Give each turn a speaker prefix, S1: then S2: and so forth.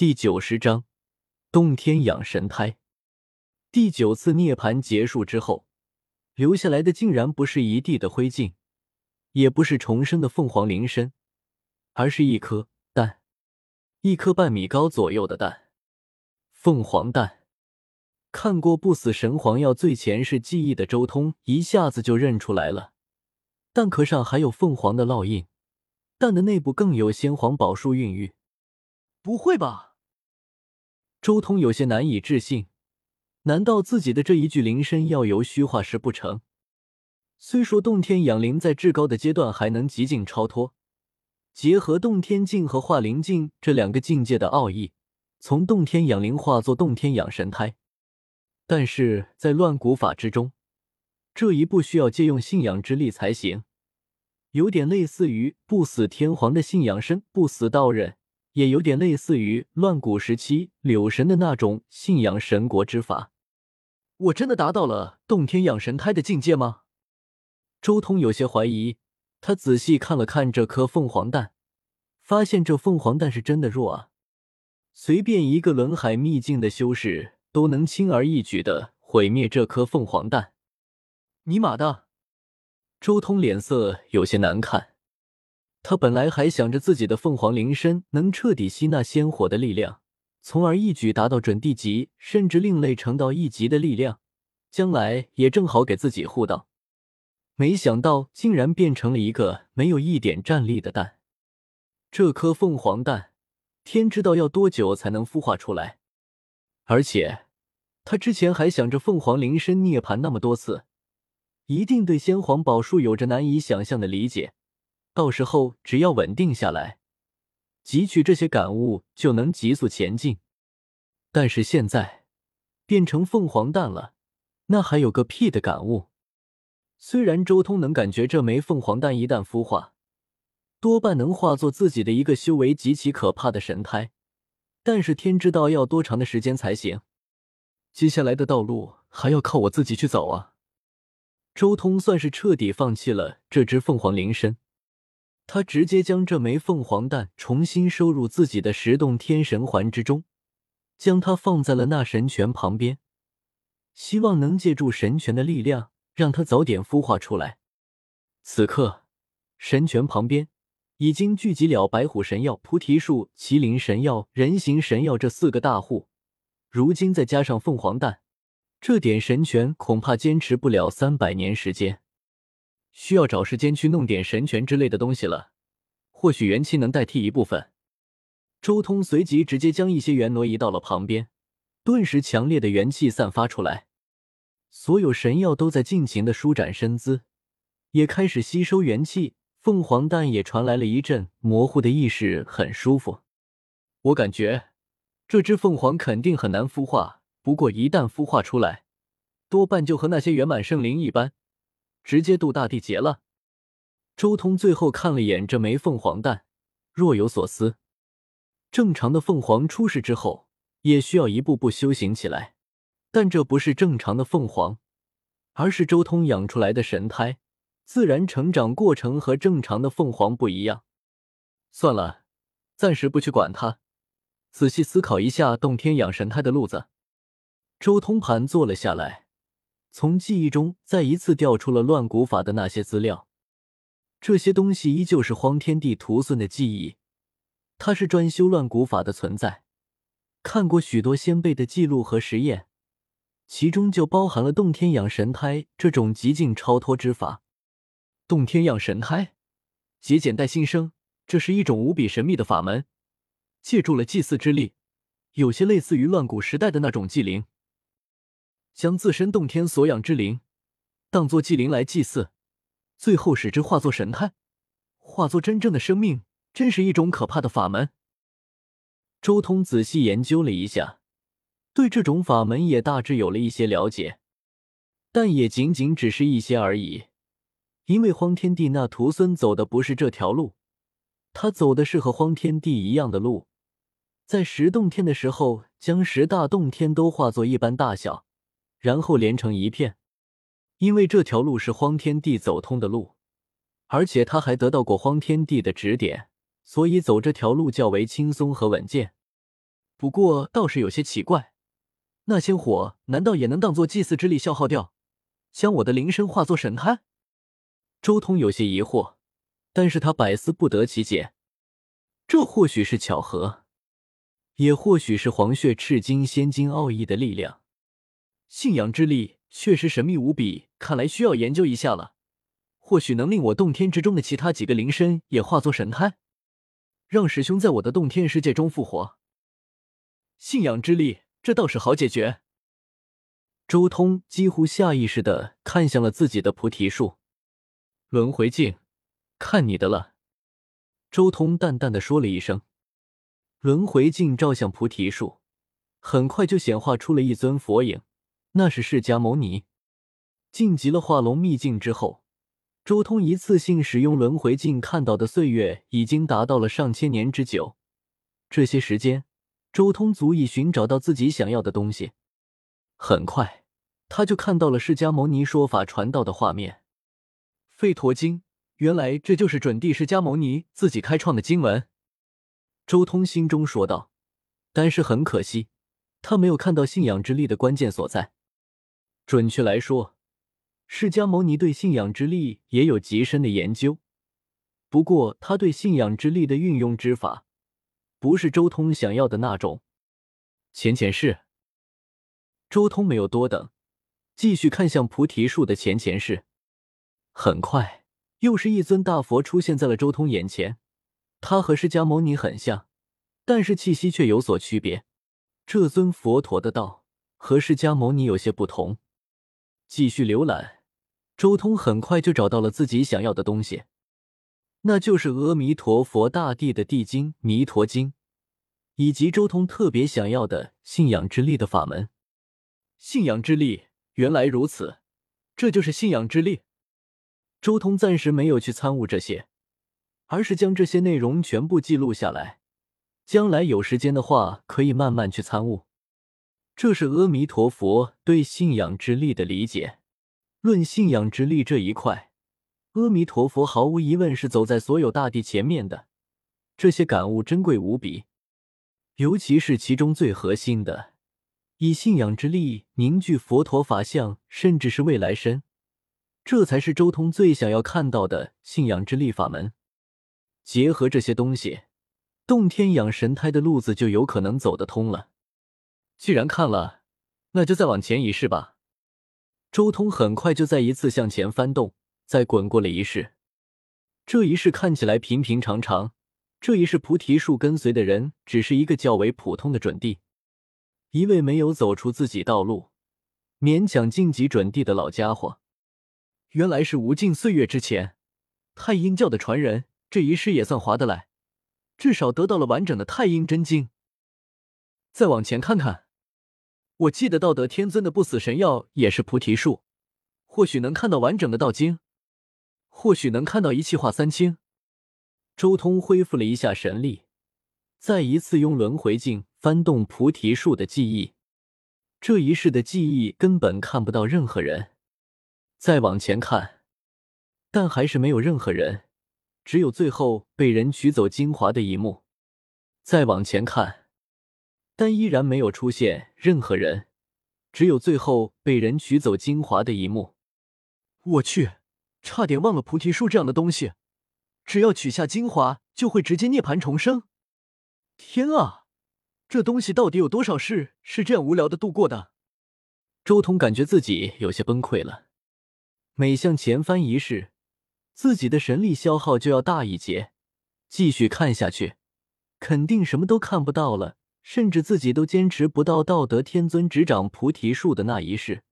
S1: 第九十章，洞天养神胎。第九次涅槃结束之后，留下来的竟然不是一地的灰烬，也不是重生的凤凰灵身，而是一颗蛋，一颗半米高左右的蛋。凤凰蛋。看过《不死神皇药最前世记忆》的周通一下子就认出来了，蛋壳上还有凤凰的烙印，蛋的内部更有先皇宝术孕育。不会吧？周通有些难以置信，难道自己的这一具灵身要由虚化石不成？虽说洞天养灵在至高的阶段还能极境超脱，结合洞天境和化灵境这两个境界的奥义，从洞天养灵化作洞天养神胎，但是在乱古法之中，这一步需要借用信仰之力才行，有点类似于不死天皇的信仰身不死道人。也有点类似于乱古时期柳神的那种信仰神国之法。我真的达到了洞天养神胎的境界吗？周通有些怀疑。他仔细看了看这颗凤凰蛋，发现这凤凰蛋是真的弱啊！随便一个轮海秘境的修士都能轻而易举的毁灭这颗凤凰蛋。尼玛的！周通脸色有些难看。他本来还想着自己的凤凰灵身能彻底吸纳仙火的力量，从而一举达到准地级甚至另类成道一级的力量，将来也正好给自己护道。没想到竟然变成了一个没有一点战力的蛋。这颗凤凰蛋，天知道要多久才能孵化出来。而且他之前还想着凤凰灵身涅槃那么多次，一定对仙皇宝术有着难以想象的理解。到时候只要稳定下来，汲取这些感悟，就能急速前进。但是现在变成凤凰蛋了，那还有个屁的感悟！虽然周通能感觉这枚凤凰蛋一旦孵化，多半能化作自己的一个修为极其可怕的神胎，但是天知道要多长的时间才行。接下来的道路还要靠我自己去走啊！周通算是彻底放弃了这只凤凰灵身。他直接将这枚凤凰蛋重新收入自己的十洞天神环之中，将它放在了那神泉旁边，希望能借助神泉的力量，让它早点孵化出来。此刻，神泉旁边已经聚集了白虎神药、菩提树、麒麟神药、人形神药这四个大户，如今再加上凤凰蛋，这点神泉恐怕坚持不了三百年时间。需要找时间去弄点神泉之类的东西了，或许元气能代替一部分。周通随即直接将一些元挪移到了旁边，顿时强烈的元气散发出来，所有神药都在尽情的舒展身姿，也开始吸收元气。凤凰蛋也传来了一阵模糊的意识，很舒服。我感觉这只凤凰肯定很难孵化，不过一旦孵化出来，多半就和那些圆满圣灵一般。直接渡大地劫了。周通最后看了眼这枚凤凰蛋，若有所思。正常的凤凰出世之后，也需要一步步修行起来，但这不是正常的凤凰，而是周通养出来的神胎，自然成长过程和正常的凤凰不一样。算了，暂时不去管它，仔细思考一下洞天养神胎的路子。周通盘坐了下来。从记忆中再一次调出了乱古法的那些资料，这些东西依旧是荒天地徒孙的记忆。他是专修乱古法的存在，看过许多先辈的记录和实验，其中就包含了洞天养神胎这种极境超脱之法。洞天养神胎，节俭待新生，这是一种无比神秘的法门，借助了祭祀之力，有些类似于乱古时代的那种祭灵。将自身洞天所养之灵当做祭灵来祭祀，最后使之化作神胎，化作真正的生命，真是一种可怕的法门。周通仔细研究了一下，对这种法门也大致有了一些了解，但也仅仅只是一些而已。因为荒天帝那徒孙走的不是这条路，他走的是和荒天帝一样的路，在十洞天的时候，将十大洞天都化作一般大小。然后连成一片，因为这条路是荒天地走通的路，而且他还得到过荒天地的指点，所以走这条路较为轻松和稳健。不过倒是有些奇怪，那些火难道也能当做祭祀之力消耗掉，将我的灵身化作神胎？周通有些疑惑，但是他百思不得其解。这或许是巧合，也或许是黄血赤金仙金奥义的力量。信仰之力确实神秘无比，看来需要研究一下了。或许能令我洞天之中的其他几个灵身也化作神胎，让师兄在我的洞天世界中复活。信仰之力，这倒是好解决。周通几乎下意识的看向了自己的菩提树，轮回镜，看你的了。周通淡淡的说了一声，轮回镜照向菩提树，很快就显化出了一尊佛影，那是释迦牟尼。晋级了化龙秘境之后，周通一次性使用轮回镜看到的岁月已经达到了上千年之久，这些时间。周通足以寻找到自己想要的东西。很快，他就看到了释迦牟尼说法传道的画面。吠陀经，原来这就是准帝释迦牟尼自己开创的经文。周通心中说道。但是很可惜，他没有看到信仰之力的关键所在。准确来说，释迦牟尼对信仰之力也有极深的研究，不过他对信仰之力的运用之法。不是周通想要的那种。前前世，周通没有多等，继续看向菩提树的前前世。很快，又是一尊大佛出现在了周通眼前。他和释迦牟尼很像，但是气息却有所区别。这尊佛陀的道和释迦牟尼有些不同。继续浏览，周通很快就找到了自己想要的东西。那就是阿弥陀佛大帝的地经《弥陀经》，以及周通特别想要的信仰之力的法门。信仰之力，原来如此，这就是信仰之力。周通暂时没有去参悟这些，而是将这些内容全部记录下来，将来有时间的话可以慢慢去参悟。这是阿弥陀佛对信仰之力的理解。论信仰之力这一块。阿弥陀佛毫无疑问是走在所有大帝前面的，这些感悟珍贵无比，尤其是其中最核心的，以信仰之力凝聚佛陀法相，甚至是未来身，这才是周通最想要看到的信仰之力法门。结合这些东西，洞天养神胎的路子就有可能走得通了。既然看了，那就再往前一试吧。周通很快就再一次向前翻动。再滚过了一世，这一世看起来平平常常。这一世菩提树跟随的人只是一个较为普通的准帝，一位没有走出自己道路、勉强晋级准帝的老家伙。原来是无尽岁月之前，太阴教的传人。这一世也算划得来，至少得到了完整的太阴真经。再往前看看，我记得道德天尊的不死神药也是菩提树，或许能看到完整的道经。或许能看到一气化三清。周通恢复了一下神力，再一次用轮回镜翻动菩提树的记忆。这一世的记忆根本看不到任何人。再往前看，但还是没有任何人，只有最后被人取走精华的一幕。再往前看，但依然没有出现任何人，只有最后被人取走精华的一幕。我去！差点忘了菩提树这样的东西，只要取下精华，就会直接涅槃重生。天啊，这东西到底有多少世是这样无聊的度过的？周通感觉自己有些崩溃了。每向前翻一世，自己的神力消耗就要大一截。继续看下去，肯定什么都看不到了，甚至自己都坚持不到道德天尊执掌菩提树的那一世。